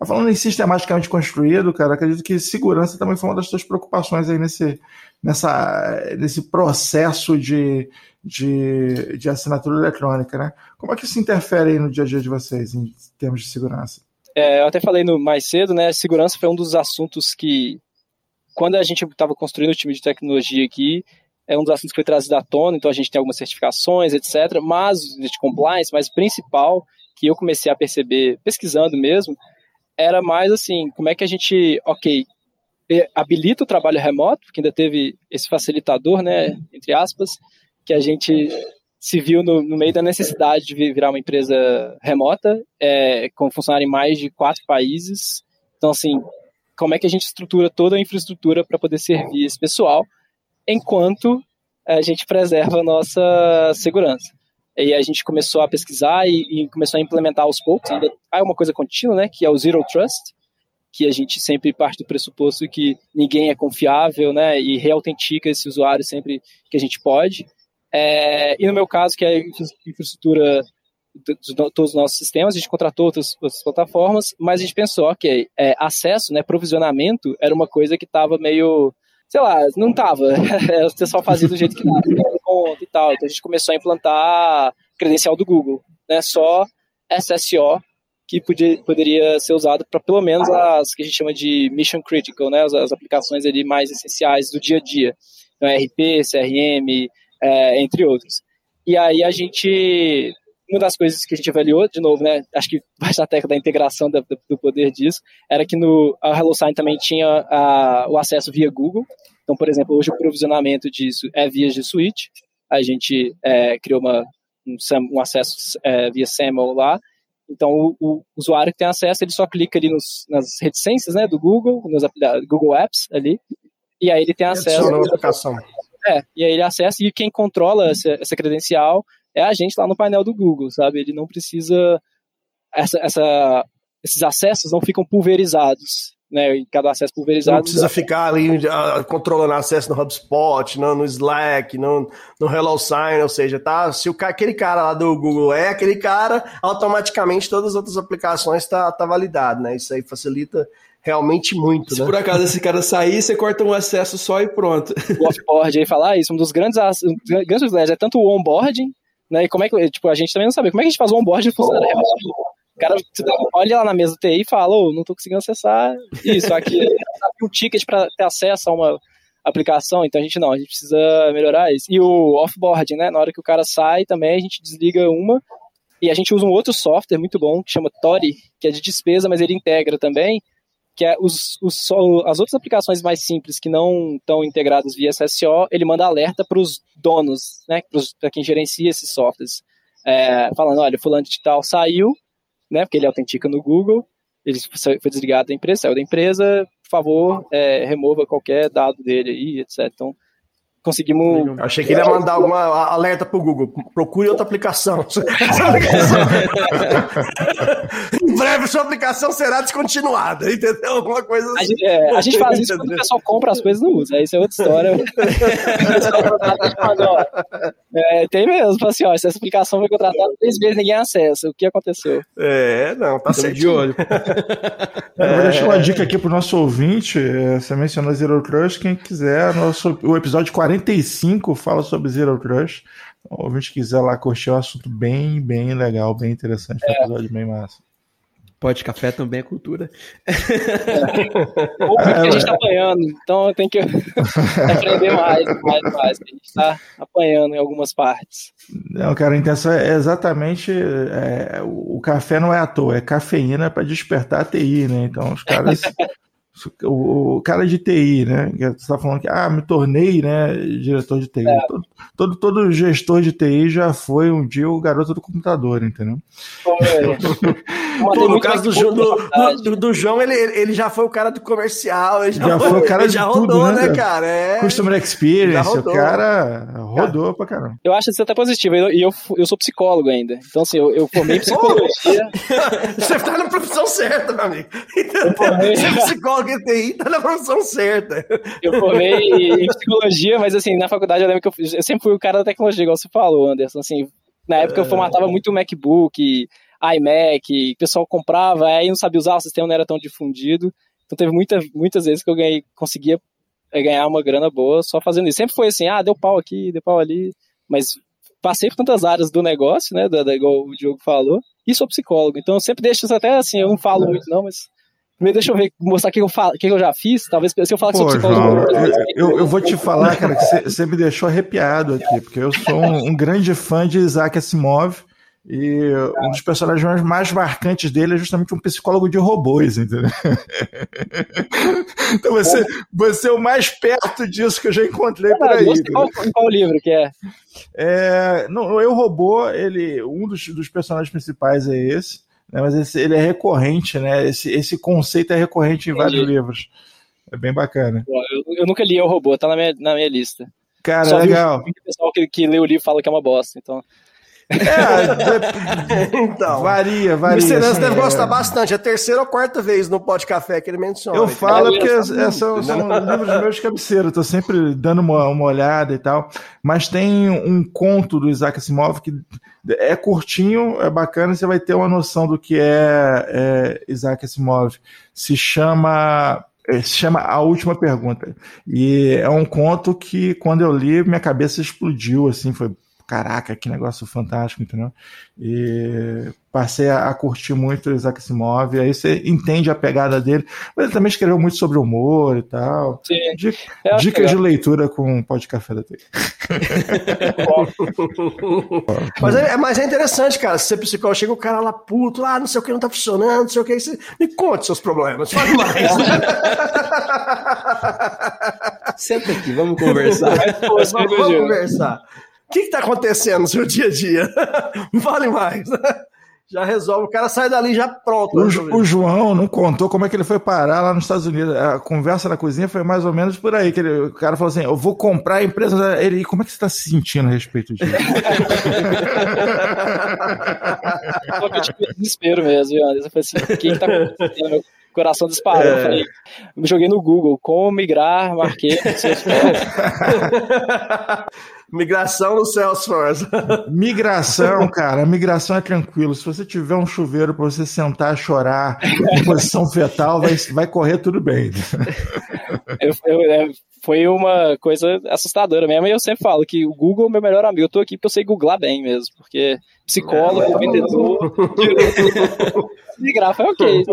Falando em sistematicamente construído, cara, acredito que segurança também foi uma das suas preocupações aí nesse, nessa, nesse processo de, de, de assinatura eletrônica, né? Como é que isso interfere aí no dia a dia de vocês em termos de segurança? É, eu até falei no, mais cedo, né? Segurança foi um dos assuntos que, quando a gente estava construindo o time de tecnologia aqui, é um dos assuntos que foi trazido à tona, então a gente tem algumas certificações, etc. Mas, de compliance, mas principal, que eu comecei a perceber, pesquisando mesmo, era mais assim, como é que a gente, ok, habilita o trabalho remoto, porque ainda teve esse facilitador, né, entre aspas, que a gente se viu no, no meio da necessidade de virar uma empresa remota, é, com funcionário em mais de quatro países. Então, assim, como é que a gente estrutura toda a infraestrutura para poder servir esse pessoal, enquanto a gente preserva a nossa segurança. E a gente começou a pesquisar e, e começou a implementar aos poucos. Ainda há uma coisa contínua, né, que é o Zero Trust, que a gente sempre parte do pressuposto que ninguém é confiável, né, e reautentica esse usuário sempre que a gente pode. É, e no meu caso, que é a infraestrutura de todos os nossos sistemas, a gente contratou outras, outras plataformas, mas a gente pensou, ok, é, acesso, né, provisionamento, era uma coisa que estava meio, sei lá, não estava, o pessoal fazia do jeito que dava, conta e tal, então a gente começou a implantar credencial do Google, né, só SSO, que podia, poderia ser usado para pelo menos as que a gente chama de mission critical, né, as, as aplicações ali mais essenciais do dia a dia, então RP, CRM, é, entre outros. E aí a gente, uma das coisas que a gente avaliou, de novo, né, acho que vai na tecla da integração do, do, poder disso, era que no a HelloSign também tinha a, o acesso via Google. Então, por exemplo, hoje o provisionamento disso é via G Suite. A gente é, criou uma, um, um acesso é, via SAML lá. Então, o, o, usuário que tem acesso, ele só clica ali nos, nas reticências né, do Google, nos Google Apps ali, e aí ele tem acesso. A aplicação. É, e aí ele acessa e quem controla essa, essa credencial é a gente lá no painel do Google, sabe? Ele não precisa. Essa, essa, esses acessos não ficam pulverizados, né? E cada acesso pulverizado. Não precisa ficar ali uh, controlando acesso no HubSpot, no, no Slack, no, no HelloSign, ou seja, tá, se o, aquele cara lá do Google é aquele cara, automaticamente todas as outras aplicações tá, tá validado, né? Isso aí facilita realmente muito, Se né? por acaso esse cara sair, você corta um acesso só e pronto. O offboard aí falar isso, um dos grandes, um dos grandes é tanto o onboarding, né? E como é que, tipo, a gente também não sabe como é que a gente faz o onboarding funcionar O cara olha lá na mesa do TI e fala, oh, não tô conseguindo acessar isso, aqui um ticket para ter acesso a uma aplicação, então a gente não, a gente precisa melhorar isso. E o offboarding, né? Na hora que o cara sai também, a gente desliga uma e a gente usa um outro software muito bom que chama Tori, que é de despesa, mas ele integra também que é os, os, as outras aplicações mais simples que não estão integradas via SSO, ele manda alerta para os donos, né, para quem gerencia esses softwares, é, falando, olha, fulano de tal saiu, né, porque ele autentica no Google, ele foi desligado da empresa, saiu da empresa, por favor, é, remova qualquer dado dele aí, etc. Então, conseguimos. Achei que ele ia mandar alguma alerta pro Google. Procure outra aplicação. em breve sua aplicação será descontinuada, entendeu? Alguma coisa assim. A gente, é, a gente faz isso quando o pessoal compra as coisas e não usa. Isso é outra história. é, tem mesmo. Fala assim, ó, essa aplicação foi contratada três vezes ninguém acessa. O que aconteceu? É, não, tá certo. de olho. É, eu vou deixar uma dica aqui pro nosso ouvinte. É, você mencionou Zero Trust. Quem quiser, nosso, o episódio 40 45 fala sobre Zero Trust. Então, o ouvinte quiser lá curtir é um assunto bem, bem legal, bem interessante. É. Um episódio bem massa. Pode café também é cultura. É. Ou porque a gente está apanhando, então eu tenho que aprender mais, mais, mais. A gente está apanhando em algumas partes. Não, cara, a intenção é exatamente. É, o café não é à toa, é cafeína para despertar a TI, né? Então os caras o, cara de TI, né? Você está falando que ah, me tornei né, diretor de TI. É. Todo, todo, todo, gestor de TI já foi um dia o garoto do computador, entendeu? Pô, no caso do, João, do, do, do, João, ele, ele já foi o cara do comercial, ele já, já foi, o cara de já tudo, rodou, né, cara? É... Customer Experience, o cara rodou cara. pra caramba. Eu acho isso até positivo, e eu, eu, eu sou psicólogo ainda, então assim, eu, eu formei psicologia. Você tá na profissão certa, meu amigo. Formei... Você é psicólogo e TI, tá na profissão certa. Eu formei em psicologia, mas assim, na faculdade eu lembro que eu, eu sempre fui o cara da tecnologia, igual você falou, Anderson, assim, na época eu formatava muito o MacBook, iMac, o pessoal comprava, aí não sabia usar, o sistema não era tão difundido. Então teve muita, muitas vezes que eu ganhei, conseguia é, ganhar uma grana boa só fazendo isso. Sempre foi assim, ah, deu pau aqui, deu pau ali, mas passei por tantas áreas do negócio, né, da, da, igual o Diogo falou, e sou psicólogo, então eu sempre deixo isso até assim, eu não falo muito não, mas Primeiro, deixa eu ver, mostrar o que eu, falo, que eu já fiz. Talvez se eu falar que Pô, sou psicólogo. João, eu, eu, eu, vou te falar, cara, que você me deixou arrepiado aqui, porque eu sou um, um grande fã de Isaac Asimov. E um dos personagens mais marcantes dele é justamente um psicólogo de robôs, entendeu? então você, você é o mais perto disso que eu já encontrei por aí. Qual, qual livro que é? é não, Eu Robô, ele, um dos, dos personagens principais é esse, né, mas esse, ele é recorrente, né? Esse, esse conceito é recorrente em Entendi. vários livros. É bem bacana. Eu, eu, nunca li o robô, tá na minha, na minha lista. Cara, Só legal. O pessoal que, que lê o livro fala que é uma bosta, então. É, então. Varia, varia. O Serança assim, deve é... gostar bastante. É a terceira ou quarta vez no Pode Café que ele menciona. Eu falo é, porque é, são, são livros meus de cabeceira. Tô sempre dando uma, uma olhada e tal. Mas tem um conto do Isaac Asimov que é curtinho, é bacana. Você vai ter uma noção do que é, é Isaac Asimov. Se chama é, se chama A Última Pergunta. E é um conto que, quando eu li, minha cabeça explodiu, assim, foi caraca, que negócio fantástico, entendeu? E passei a, a curtir muito o Isaac Asimov, aí você entende a pegada dele, mas ele também escreveu muito sobre humor e tal. Sim. Dica, dicas de leitura com o Pó de Café da T. mas, é, mas é interessante, cara, se você é psicólogo, chega o cara lá puto, lá, ah, não sei o que, não tá funcionando, não sei o que, você, me conte seus problemas, fale mais. Senta aqui, vamos conversar. vamos, vamos conversar. O que está acontecendo no seu dia a dia? Vale mais. Já resolve, o cara sai dali já pronto. O, o, João não contou como é que ele foi parar lá nos Estados Unidos. A conversa na cozinha foi mais ou menos por aí. Que ele, o cara falou assim: Eu vou comprar a empresa. Ele, como é que você está se sentindo a respeito disso? eu tive desespero mesmo, Eu falei assim: O que está acontecendo? Meu coração disparou. É. Eu falei, me joguei no Google, como migrar, marquei. Migração no Salesforce. Migração, cara, migração é tranquilo. Se você tiver um chuveiro para você sentar, chorar em posição fetal, vai, vai correr tudo bem. Eu, eu, é, foi uma coisa assustadora mesmo. E eu sempre falo que o Google é meu melhor amigo. Eu tô aqui porque eu sei googlar bem mesmo. Porque psicólogo, vendedor, migrar foi ok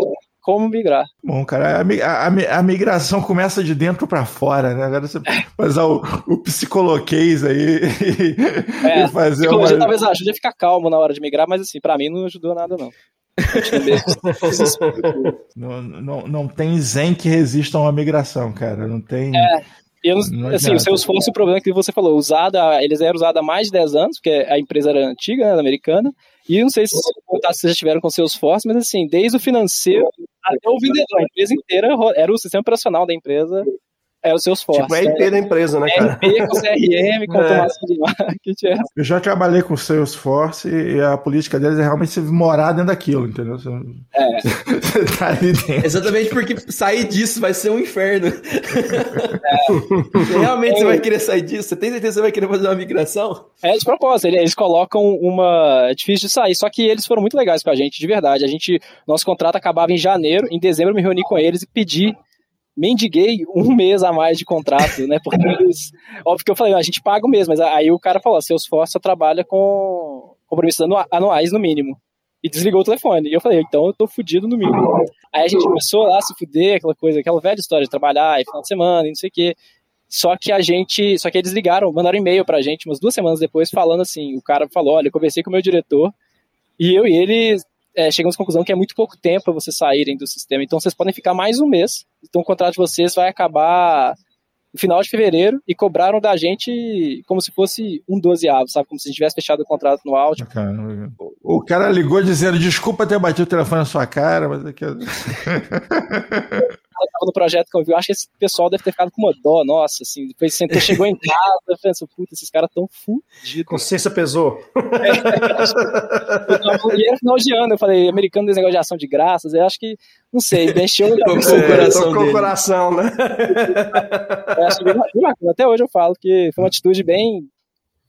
como migrar. Bom, cara, a, a, a migração começa de dentro para fora, né? Agora você faz o, o psicoloquês aí e, é, e fazer uma... talvez ajude a ficar calmo na hora de migrar, mas assim, para mim não ajudou nada não. não, não, não tem zen que resista a uma migração, cara. Não tem. É, eu, não assim, o Salesforce, o problema que você falou, usada, eles eram usados há mais de 10 anos, porque a empresa era antiga, né, americana, e não sei se vocês já tiveram com o Salesforce, mas assim, desde o financeiro até o vendedor, a empresa inteira era o sistema operacional da empresa, era o Salesforce. Tipo, é IP né? da empresa, né, cara? É IP com CRM, com é. automação de marketing. É. Eu já trabalhei com o Salesforce e a política deles é realmente você morar dentro daquilo, entendeu? Você, é. você tá ali dentro. Exatamente porque sair disso vai ser um inferno. É. Realmente você vai querer sair disso? Você tem certeza que você vai querer fazer uma migração? É de propósito, eles colocam uma. É difícil de sair, só que eles foram muito legais com a gente, de verdade. A gente, nosso contrato acabava em janeiro, em dezembro eu me reuni com eles e pedi mendiguei um mês a mais de contrato, né? Porque eles. Óbvio que eu falei, a gente paga o mês, mas aí o cara falou: seus só trabalha com compromissos anuais no mínimo. E desligou o telefone. E eu falei, então eu tô fudido no mínimo. Aí a gente começou lá a se fuder, aquela coisa, aquela velha história de trabalhar e final de semana e não sei o quê. Só que a gente. Só que eles ligaram, mandaram e-mail pra gente umas duas semanas depois, falando assim: o cara falou, olha, eu conversei com o meu diretor. E eu e ele é, chegamos à conclusão que é muito pouco tempo para vocês saírem do sistema. Então vocês podem ficar mais um mês. Então o contrato de vocês vai acabar no final de fevereiro e cobraram da gente como se fosse um dozeavo, sabe? Como se a gente tivesse fechado o contrato no áudio. o cara ligou dizendo: desculpa ter batido o telefone na sua cara, mas aqui. tava no projeto que eu vi, eu acho que esse pessoal deve ter ficado com uma dó, nossa, assim, depois você chegou em casa, pensou, puta, esses caras tão fudidos. Consciência pesou. É, e era final de ano, eu falei, americano tem negócio de ação de graças, eu acho que, não sei, deixou o coração com o coração, né? É, bem, bem Até hoje eu falo que foi uma atitude bem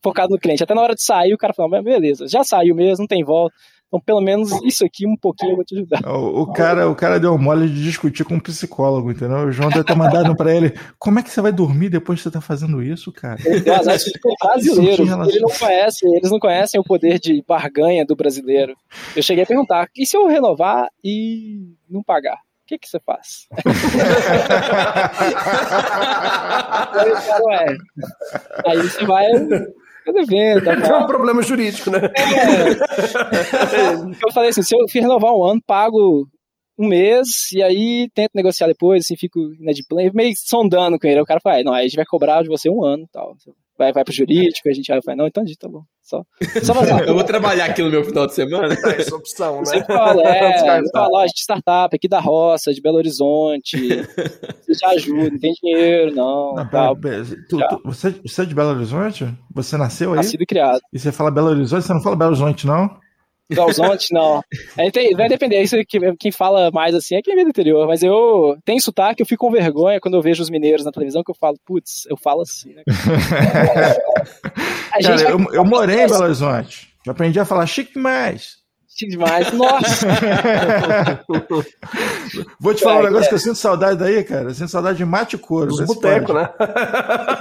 focada no cliente. Até na hora de sair, o cara falou, beleza, já saiu mesmo, não tem volta Então, pelo menos isso aqui, um pouquinho eu vou te ajudar. O, o cara, o cara deu mole de discutir com um psicólogo, entendeu? O João deve ter mandado para ele: como é que você vai dormir depois que você tá fazendo isso, cara? Deu azar de brasileiro. Ele não conhece, eles não conhecem o poder de barganha do brasileiro. Eu cheguei a perguntar: e se eu renovar e não pagar? O que, que você faz? aí, cara, é. aí você vai Devendo. Tá é um problema jurídico, né? É. eu falei assim, se eu renovar um ano, pago um mês e aí tento negociar depois, assim, fico inadimplente, meio sondando com ele. O cara fala, não, aí a gente vai cobrar de você um ano e tal vai, vai pro jurídico, a gente vai, não, entendi, tá bom. Só, só fazer Eu vou trabalhar aqui no meu final de semana. É essa opção, né? Você fala, é, ó, de startup aqui da roça, de Belo Horizonte, você já ajuda, não tem dinheiro, não. não tal, tu, tu, você, você é de Belo Horizonte? Você nasceu aí? Nascido e criado. E você fala Belo Horizonte, você não fala Belo Horizonte, não? Galzonte, não. É, tem, vai depender, isso que, quem fala mais assim é quem vem do interior, mas eu tenho sotaque, eu fico com vergonha quando eu vejo os mineiros na televisão, que eu falo, putz, eu falo assim, né? Cara, eu, eu morei em Belo Horizonte, eu aprendi a falar chique demais demais. Nossa! Vou te falar um negócio é. que eu sinto saudade daí, cara. Eu sinto saudade de mate couro. Dos botecos, né?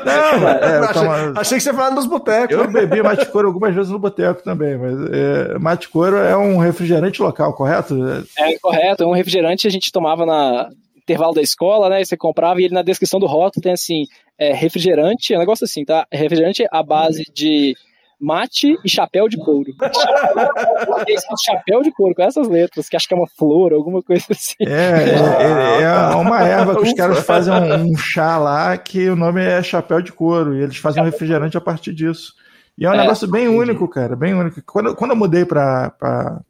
Não, é, achei, achei, que você falava dos botecos. Eu bebi mate couro algumas vezes no boteco também, mas é, mate couro é um refrigerante local, correto? É correto, é um refrigerante que a gente tomava na intervalo da escola, né? Você comprava e ele na descrição do rótulo tem assim, é, refrigerante, é um negócio assim, tá? Refrigerante à base de mate e chapéu de couro. chapéu de couro, com essas letras, que acho que é uma flor, alguma coisa assim. É, é, é uma erva que os caras fazem um, um, chá lá que o nome é chapéu de couro, e eles fazem um refrigerante a partir disso. E é um é, negócio bem entendi. único, cara, bem único. Quando, quando eu mudei para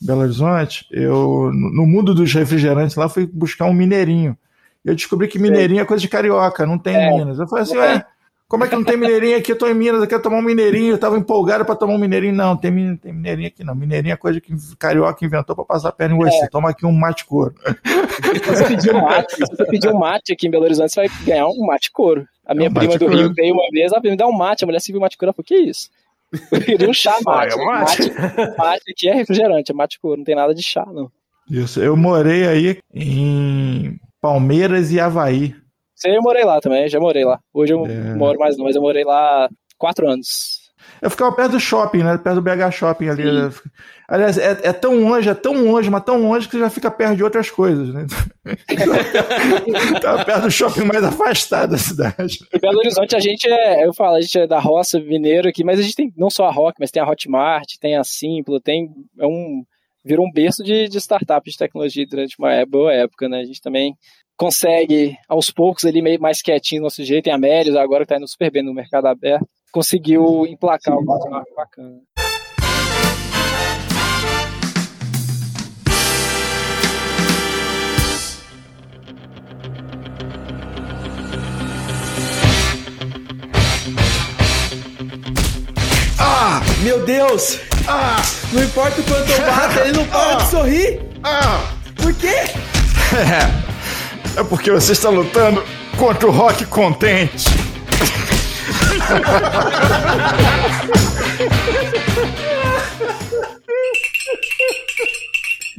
Belo Horizonte, eu, no mundo dos refrigerantes lá, fui buscar um mineirinho. Eu descobri que mineirinho é coisa de carioca, não tem é. Minas. Eu falei assim, ué, como é que não tem mineirinho aqui? Eu tô em Minas, eu quero tomar um mineirinho. Eu tava empolgado para tomar um mineirinho. Não, tem, tem mineirinho aqui não. Mineirinho é coisa que carioca inventou para passar a perna em você. É. Toma aqui um mate couro. Se você pedir um mate, se você pedir um mate aqui em Belo Horizonte, você vai ganhar um mate couro. A minha é um prima do Rio veio uma vez, ela me dá um mate. A mulher se viu mate couro, ela falou, que isso? Eu queria um chá mate. Ah, é mate. mate. Mate aqui é refrigerante, é mate couro, não tem nada de chá, não. Isso, eu morei aí em Palmeiras e Havaí. Eu morei lá também, já morei lá. Hoje eu é. moro mais não, mas eu morei lá quatro anos. Eu ficava perto do shopping, né? Perto do BH Shopping ali. Né? Aliás, é, é, tão longe, é tão longe, mas tão longe que você já fica perto de outras coisas, né? tá perto do shopping mais afastado da cidade. Em Belo Horizonte, a gente é, eu falo, a gente é da roça mineiro aqui, mas a gente tem não só a Rock, mas tem a Hotmart, tem a Simplo, tem. É um, virou um berço de, de startup de tecnologia durante uma é, boa época, né? A gente também consegue, aos poucos, ali meio mais quietinho no nosso jeito. Tem a Melios agora que está indo super bem no mercado aberto. Conseguiu emplacar um marco bacana. Ah, meu Deus! Ah, não importa o quanto eu bato, ele não para ah, de sorrir! Ah, por quê? É porque você está lutando contra o rock contente.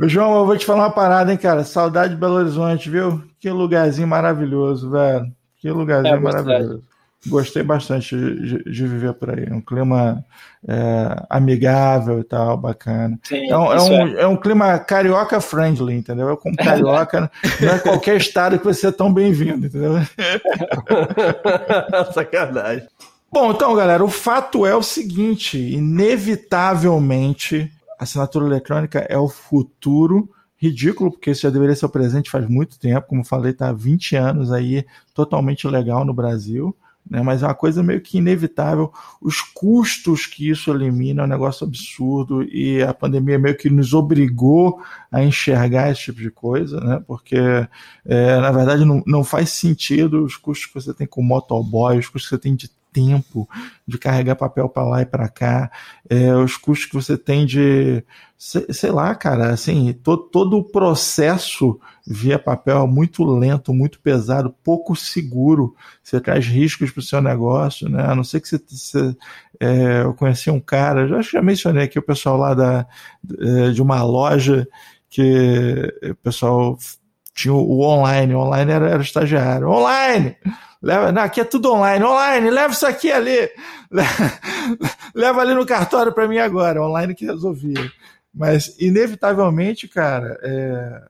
João, eu vou te falar uma parada, hein, cara. Saudade de Belo Horizonte, viu? Que lugarzinho maravilhoso, velho. Que lugarzinho é, maravilhoso. Gostei bastante de, de, viver por aí. Um clima é, amigável e tal, bacana. Sim, é, um, é, um, é. é, um, clima carioca friendly, entendeu? É como carioca, não é qualquer estado que você é tão bem-vindo, entendeu? Sacanagem. Bom, então, galera, o fato é o seguinte: inevitavelmente, a assinatura eletrônica é o futuro ridículo, porque isso já deveria ser o presente faz muito tempo, como falei, está há 20 anos aí, totalmente legal no Brasil né? mas é uma coisa meio que inevitável. Os custos que isso elimina é um negócio absurdo e a pandemia meio que nos obrigou a enxergar esse tipo de coisa, né? porque é, na verdade não, não faz sentido os custos que você tem com motoboy, os custos que você tem de tempo de carregar papel para lá e para cá, é, os custos que você tem de, sei, lá, cara, assim, to, todo o processo via papel é muito lento, muito pesado, pouco seguro, você traz riscos para o seu negócio, né? A não ser que você, você é, eu conheci um cara, já, já mencionei aqui o pessoal lá da, de uma loja que o pessoal tinha o online, o online era, era estagiário. Online! Leva, não, aqui é tudo online. Online, leva isso aqui ali. Leva ali no cartório para mim agora. Online que resolvia. Mas, inevitavelmente, cara, é,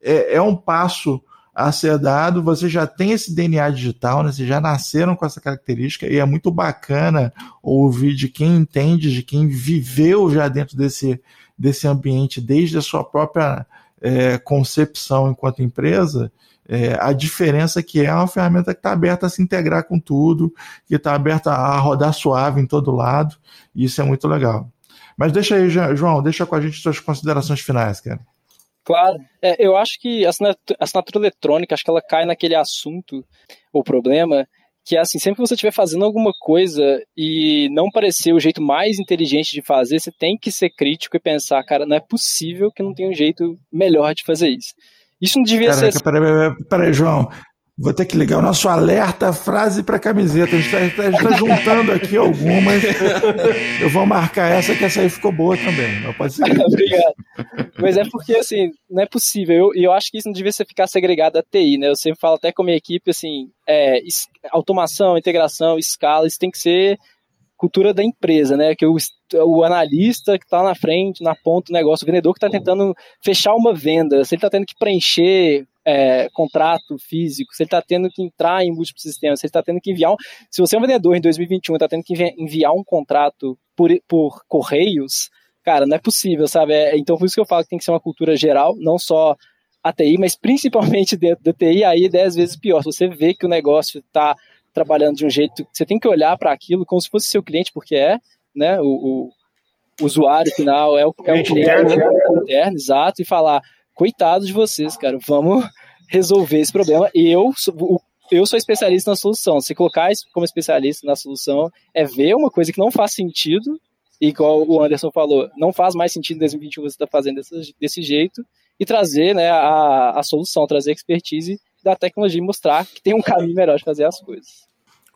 é, é, um passo a ser dado. Você já tem esse DNA digital, né? Vocês já nasceram com essa característica e é muito bacana ouvir de quem entende, de quem viveu já dentro desse, desse ambiente desde a sua própria é, concepção enquanto empresa, é, a diferença que é uma ferramenta que está aberta a se integrar com tudo, que está aberta a rodar suave em todo lado, e isso é muito legal. Mas deixa aí, João, deixa com a gente suas considerações finais, cara. Claro, é, eu acho que a assinatura, a assinatura eletrônica, acho que ela cai naquele assunto, o problema, que é assim, sempre que você estiver fazendo alguma coisa e não parecer o jeito mais inteligente de fazer, você tem que ser crítico e pensar, cara, não é possível que não tenha um jeito melhor de fazer isso. Isso não devia Caraca, ser. Peraí, peraí, peraí, João. Vou ter que ligar o nosso alerta frase para camiseta. A gente está tá juntando aqui algumas. Eu vou marcar essa, que essa aí ficou boa também. Não pode ser. Obrigado. Mas é porque, assim, não é possível. E eu, eu, acho que isso não devia ficar segregado a TI, né? Eu sempre falo até com a minha equipe, assim, é, automação, integração, escala, isso tem que ser cultura da empresa, né? Que o, o analista que está na frente, na ponta do negócio, o vendedor que está tentando fechar uma venda, se ele está tendo que preencher é, contrato físico, se ele está tendo que entrar em múltiplos sistemas, se ele está tendo que enviar um, se você é um vendedor em 2021 está tendo que enviar um contrato por, por correios, cara, não é possível, sabe? É, então por isso que eu falo que tem que ser uma cultura geral, não só a TI, mas principalmente dentro da TI, aí é dez vezes pior. Se você vê que o negócio está trabalhando de um jeito, você tem que olhar para aquilo como se fosse seu cliente, porque é, né? O, o usuário final é o, é o cliente interno, interno, exato, e falar coitado de vocês, cara, vamos resolver esse problema. E eu, eu sou especialista na solução. Se colocar como especialista na solução é ver uma coisa que não faz sentido, igual o Anderson falou, não faz mais sentido em 2021 você estar tá fazendo desse, desse jeito, e trazer né, a, a solução, trazer a expertise da tecnologia e mostrar que tem um caminho melhor de fazer as coisas.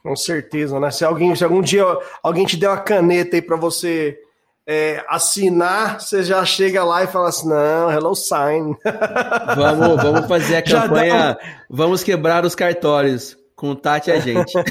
Com certeza, né? Se, alguém, se algum dia alguém te der uma caneta aí para você é, assinar, você já chega lá e fala assim: não, hello sign. Vamos, vamos fazer a campanha. Vamos quebrar os cartórios. Contate a gente.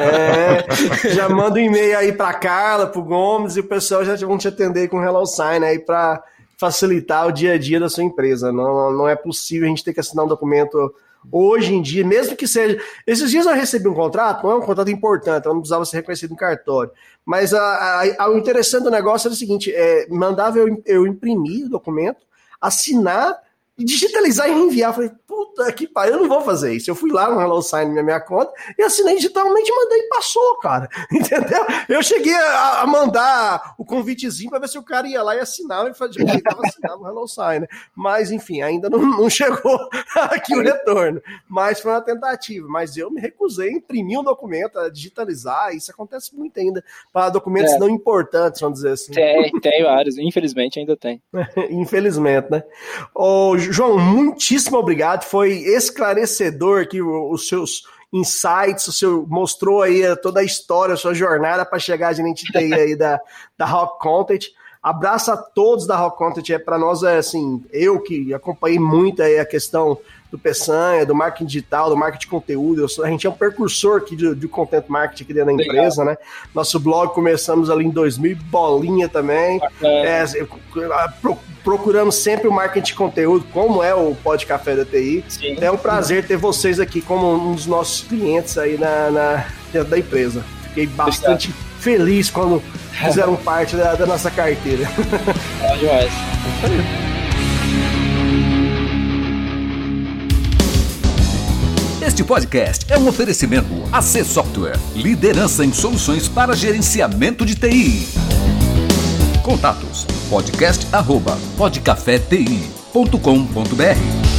É, já manda um e-mail aí para Carla, para o Gomes, e o pessoal já vão te atender com Hello Sign aí para facilitar o dia a dia da sua empresa. Não, não é possível a gente ter que assinar um documento hoje em dia, mesmo que seja. Esses dias eu recebi um contrato, não é um contrato importante, eu não precisava ser reconhecido no cartório. Mas a, a, o interessante do negócio era o seguinte: é, mandava eu, eu imprimir o documento, assinar digitalizar e enviar. Falei, puta que pariu, eu não vou fazer isso. Eu fui lá no Hello Sign na minha conta e assinei digitalmente, mandei e passou, cara. Entendeu? Eu cheguei a, a mandar o convitezinho para ver se o cara ia lá e assinava e fazia, assinava o Hello Sign. Né? Mas, enfim, ainda não, não chegou aqui o retorno. Mas foi uma tentativa. Mas eu me recusei a imprimir um documento, a digitalizar. Isso acontece muito ainda para documentos é. não importantes, vamos dizer assim. Tem, tem vários. Infelizmente ainda tem. Infelizmente, né? Ô, João, muitíssimo obrigado. Foi esclarecedor aqui os seus insights, o seu mostrou aí toda a história, a sua jornada para chegar a gente aí da, da Rock Content. Abraço a todos da Rock Content. É para nós é assim, eu que acompanhei muito a questão do Peçanha, do marketing digital, do marketing de conteúdo. Sou, a gente é um precursor aqui de, de content marketing aqui dentro da empresa, Legal. né? Nosso blog começamos ali em 2000, bolinha também. É, procuramos sempre o marketing de conteúdo, como é o Pod Café da TI. Sim. É um prazer ter vocês aqui como um dos nossos clientes aí na, na dentro da empresa. Fiquei bastante Obrigado. Feliz quando fizeram parte da, da nossa carteira. É demais. Este podcast é um oferecimento AC Software, liderança em soluções para gerenciamento de TI. Contatos podcast@podcafeti.com.br